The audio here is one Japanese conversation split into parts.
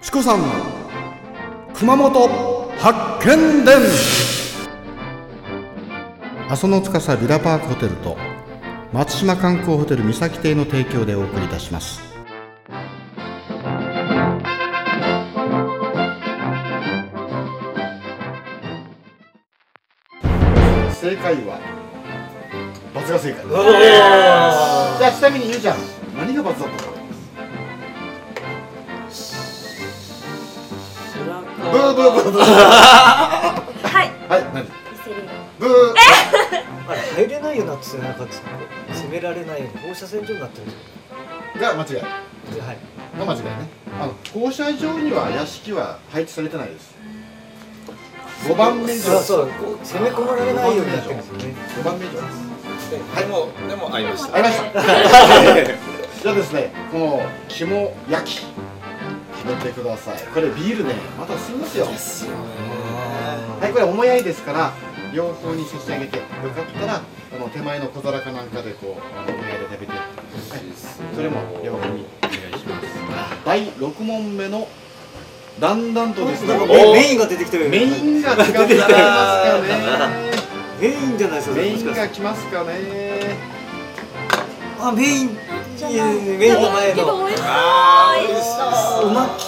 チコさんの熊本発見伝。阿蘇の司ビラパークホテルと松島観光ホテル三崎邸の提供でお送りいたします。正解は罰が正解。じゃあちなみにゆうちゃん何が罰だったかブーブーブーブー。はい。はい何？ブー。あれ入れないようになってたよなんか攻められないように放射線状になってるんですが間違い。よはい。が間違いね。あの放射状には屋敷は配置されてないです。5番目以上。そう。攻め込まれないようになってるんですよね。5番目以上です。でもでも合いました。ありました。じゃあですねこの肝焼き食べてください。これビールねまた吸うん。ですよはいこれおもやいですから両方に差し上げてよかったらあの手前の小皿かなんかでこうあのおもやいで食べて、はい、それも両方にお願いします。第6問目のだんだんとですね。メメインが出てきたよメインが近づいてきますかね。メインじゃないですかメインが来ますかね。あメインじゃいやいやメインの前の美味しそう。あ美味しそうおまき。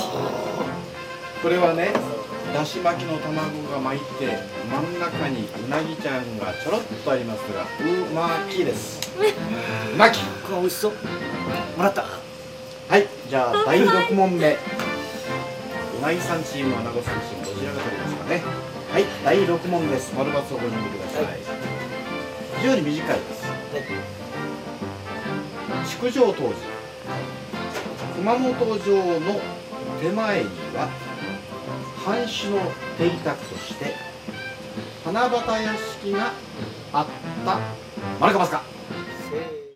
これはねだし巻きの卵が巻いて真ん中にうなぎちゃんがちょろっとありますがうまきです。う。まき。これ美味しそう。もらった。はいじゃあ第6問目。うなぎさんチームあなごさんチームどちらが取りますかね。はい第6問です。丸×をご準備ください、はい。非常に短いです築城当時。熊本城の手前には藩主の邸宅として花畑屋敷があった丸かますか。